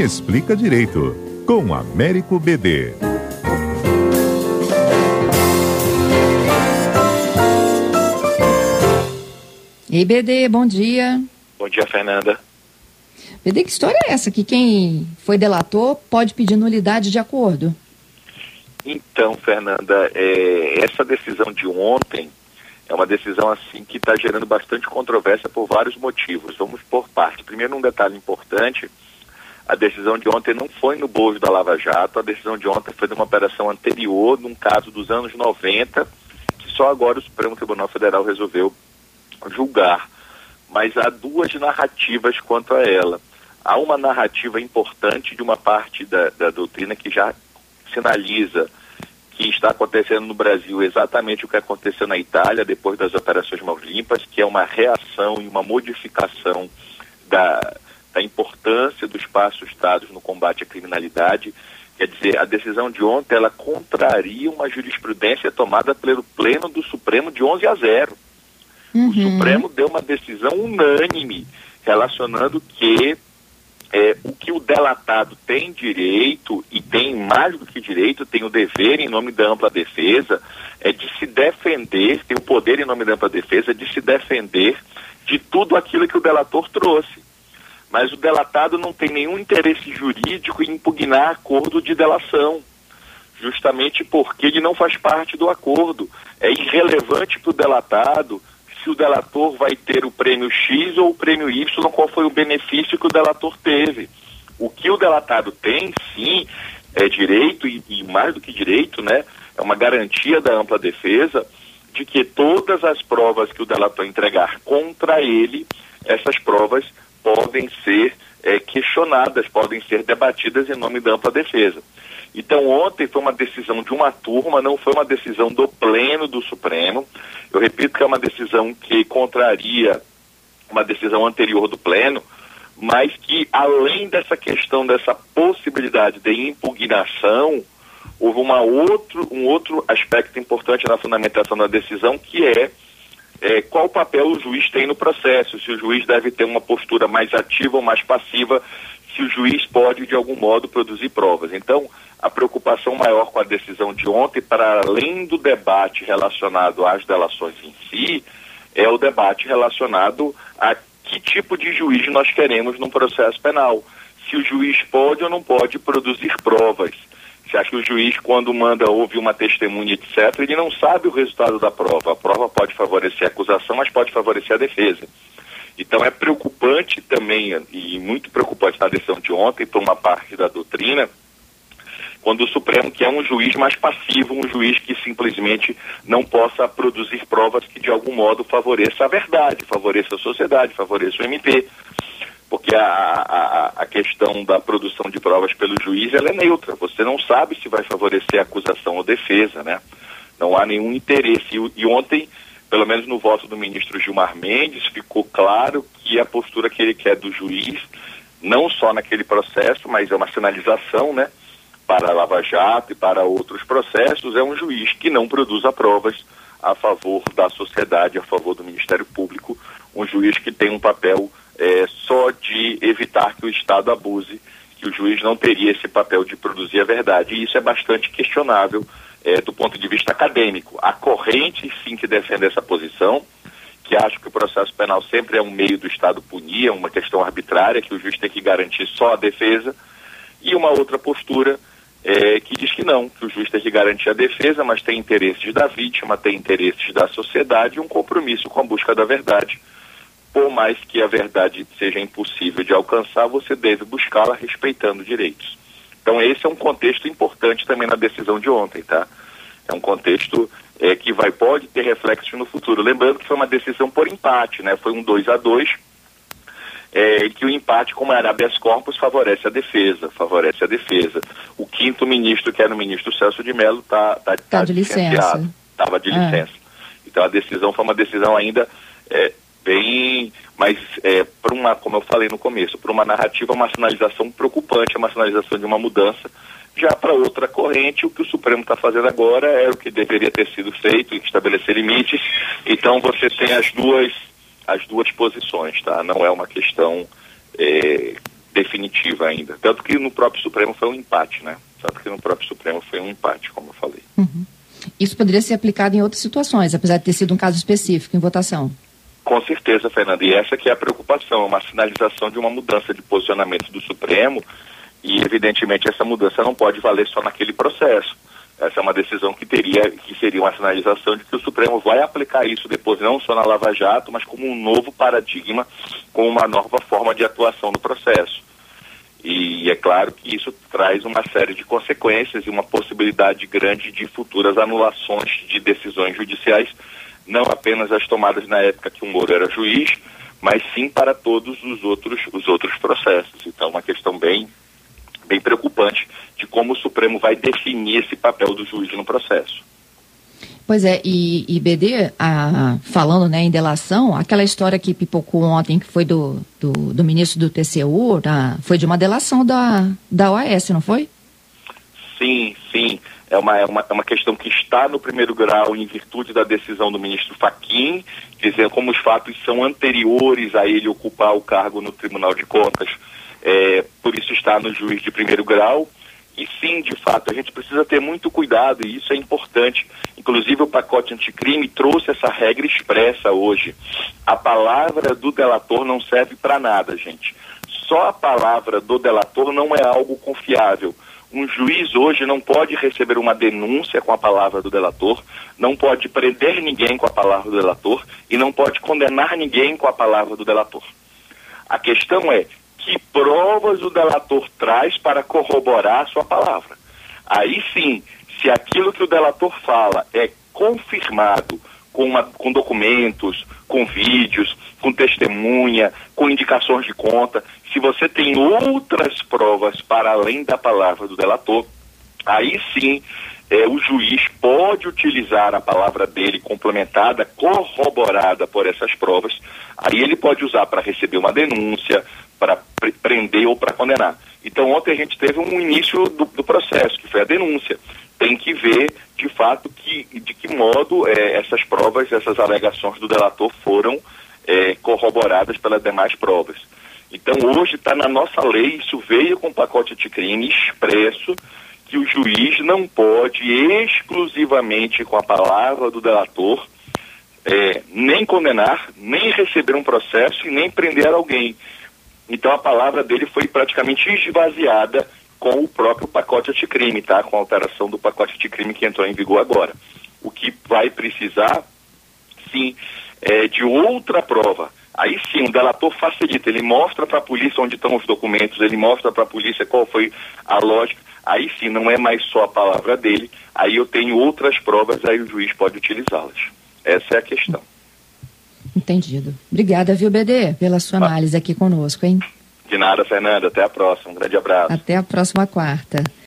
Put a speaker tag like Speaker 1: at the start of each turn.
Speaker 1: Explica direito, com Américo BD.
Speaker 2: Ei, BD, bom dia.
Speaker 3: Bom dia, Fernanda.
Speaker 2: BD, que história é essa? Que quem foi delator pode pedir nulidade de acordo?
Speaker 3: Então, Fernanda, é, essa decisão de ontem é uma decisão assim que está gerando bastante controvérsia por vários motivos. Vamos por parte. Primeiro, um detalhe importante: a decisão de ontem não foi no bojo da Lava Jato, a decisão de ontem foi de uma operação anterior, num caso dos anos 90, que só agora o Supremo Tribunal Federal resolveu julgar. Mas há duas narrativas quanto a ela. Há uma narrativa importante de uma parte da, da doutrina que já sinaliza que está acontecendo no Brasil exatamente o que aconteceu na Itália depois das operações Mãos Limpas, que é uma reação e uma modificação da, da importância dos passos dados no combate à criminalidade. Quer dizer, a decisão de ontem ela contraria uma jurisprudência tomada pelo Pleno do Supremo de 11 a 0. Uhum. O Supremo deu uma decisão unânime relacionando que é, o que o delatado tem direito, e tem mais do que direito, tem o dever em nome da ampla defesa, é de se defender, tem o poder em nome da ampla defesa de se defender de tudo aquilo que o delator trouxe. Mas o delatado não tem nenhum interesse jurídico em impugnar acordo de delação, justamente porque ele não faz parte do acordo. É irrelevante para o delatado se o delator vai ter o prêmio X ou o prêmio Y, qual foi o benefício que o delator teve. O que o delatado tem, sim, é direito, e, e mais do que direito, né, é uma garantia da ampla defesa de que todas as provas que o delator entregar contra ele, essas provas podem ser é, questionadas, podem ser debatidas em nome da ampla defesa. Então, ontem foi uma decisão de uma turma, não foi uma decisão do Pleno do Supremo. Eu repito que é uma decisão que contraria uma decisão anterior do Pleno, mas que, além dessa questão, dessa possibilidade de impugnação, houve uma outro, um outro aspecto importante na fundamentação da decisão, que é, é qual papel o juiz tem no processo, se o juiz deve ter uma postura mais ativa ou mais passiva, se o juiz pode, de algum modo, produzir provas. Então, a preocupação maior com a decisão de ontem, para além do debate relacionado às delações em si, é o debate relacionado a que tipo de juiz nós queremos num processo penal. Se o juiz pode ou não pode produzir provas. Se acha que o juiz, quando manda ouvir uma testemunha, etc., ele não sabe o resultado da prova. A prova pode favorecer a acusação, mas pode favorecer a defesa. Então é preocupante também, e muito preocupante na decisão de ontem, por uma parte da doutrina, quando o Supremo quer um juiz mais passivo, um juiz que simplesmente não possa produzir provas que de algum modo favoreça a verdade, favoreça a sociedade, favoreça o MP. Porque a, a, a questão da produção de provas pelo juiz ela é neutra. Você não sabe se vai favorecer a acusação ou defesa, né? Não há nenhum interesse. E, e ontem, pelo menos no voto do ministro Gilmar Mendes, ficou claro que a postura que ele quer do juiz, não só naquele processo, mas é uma sinalização, né? para a Lava Jato e para outros processos é um juiz que não produza provas a favor da sociedade, a favor do Ministério Público, um juiz que tem um papel é, só de evitar que o Estado abuse, que o juiz não teria esse papel de produzir a verdade. E isso é bastante questionável é, do ponto de vista acadêmico. A corrente, sim, que defende essa posição, que acha que o processo penal sempre é um meio do Estado punir, é uma questão arbitrária, que o juiz tem que garantir só a defesa, e uma outra postura é, que diz que não, que o juiz tem que garantir a defesa, mas tem interesses da vítima, tem interesses da sociedade e um compromisso com a busca da verdade. Por mais que a verdade seja impossível de alcançar, você deve buscá-la respeitando direitos. Então esse é um contexto importante também na decisão de ontem, tá? É um contexto é, que vai pode ter reflexos no futuro. Lembrando que foi uma decisão por empate, né? Foi um 2 a 2 é, que o empate, como era habeas corpus, favorece a defesa, favorece a defesa. O quinto ministro, que era o ministro Celso de Mello, está tá, tá,
Speaker 2: tá de licença.
Speaker 3: Estava de é. licença. Então a decisão foi uma decisão ainda é, bem, mas é, para uma, como eu falei no começo, para uma narrativa, uma sinalização preocupante, uma sinalização de uma mudança. Já para outra corrente, o que o Supremo está fazendo agora é o que deveria ter sido feito, estabelecer limites. Então você tem as duas as duas posições, tá? Não é uma questão é, definitiva ainda. Tanto que no próprio Supremo foi um empate, né? Tanto que no próprio Supremo foi um empate, como eu falei.
Speaker 2: Uhum. Isso poderia ser aplicado em outras situações, apesar de ter sido um caso específico em votação.
Speaker 3: Com certeza, Fernanda. E essa que é a preocupação, uma sinalização de uma mudança de posicionamento do Supremo e, evidentemente, essa mudança não pode valer só naquele processo. Essa é uma decisão que teria, que seria uma sinalização de que o Supremo vai aplicar isso depois, não só na Lava Jato, mas como um novo paradigma, com uma nova forma de atuação no processo. E é claro que isso traz uma série de consequências e uma possibilidade grande de futuras anulações de decisões judiciais, não apenas as tomadas na época que o Moro era juiz, mas sim para todos os outros, os outros processos. Então, uma questão bem, bem preocupante de como o Supremo vai definir esse papel do juiz no processo.
Speaker 2: Pois é, e, e BD, a, falando né, em delação, aquela história que pipocou ontem, que foi do, do, do ministro do TCU, da, foi de uma delação da, da OAS, não foi?
Speaker 3: Sim, sim. É uma, é, uma, é uma questão que está no primeiro grau em virtude da decisão do ministro Faquim, dizendo como os fatos são anteriores a ele ocupar o cargo no Tribunal de Contas. É, por isso está no juiz de primeiro grau. E sim, de fato, a gente precisa ter muito cuidado e isso é importante. Inclusive, o pacote anticrime trouxe essa regra expressa hoje. A palavra do delator não serve para nada, gente. Só a palavra do delator não é algo confiável. Um juiz hoje não pode receber uma denúncia com a palavra do delator, não pode prender ninguém com a palavra do delator e não pode condenar ninguém com a palavra do delator. A questão é que provas o delator traz para corroborar a sua palavra. Aí sim, se aquilo que o delator fala é confirmado com, uma, com documentos, com vídeos, com testemunha, com indicações de conta, se você tem outras provas para além da palavra do delator, aí sim é, o juiz pode utilizar a palavra dele complementada, corroborada por essas provas, aí ele pode usar para receber uma denúncia, para prender ou para condenar. Então, ontem a gente teve um início do, do, processo, que foi a denúncia. Tem que ver, de fato, que, de que modo é, essas provas, essas alegações do delator foram é, corroboradas pelas demais provas. Então, hoje está na nossa lei, isso veio com o pacote de crime expresso, que o juiz não pode exclusivamente com a palavra do delator é, nem condenar, nem receber um processo e nem prender alguém. Então a palavra dele foi praticamente esvaziada com o próprio pacote anticrime, tá? Com a alteração do pacote anticrime que entrou em vigor agora. O que vai precisar, sim, é de outra prova. Aí sim, o delator facilita, ele mostra para a polícia onde estão os documentos, ele mostra para a polícia qual foi a lógica. Aí sim, não é mais só a palavra dele, aí eu tenho outras provas, aí o juiz pode utilizá-las. Essa é a questão.
Speaker 2: Entendido. Obrigada, viu, BD, pela sua análise aqui conosco, hein?
Speaker 3: De nada, Fernanda. Até a próxima. Um grande abraço.
Speaker 2: Até a próxima quarta.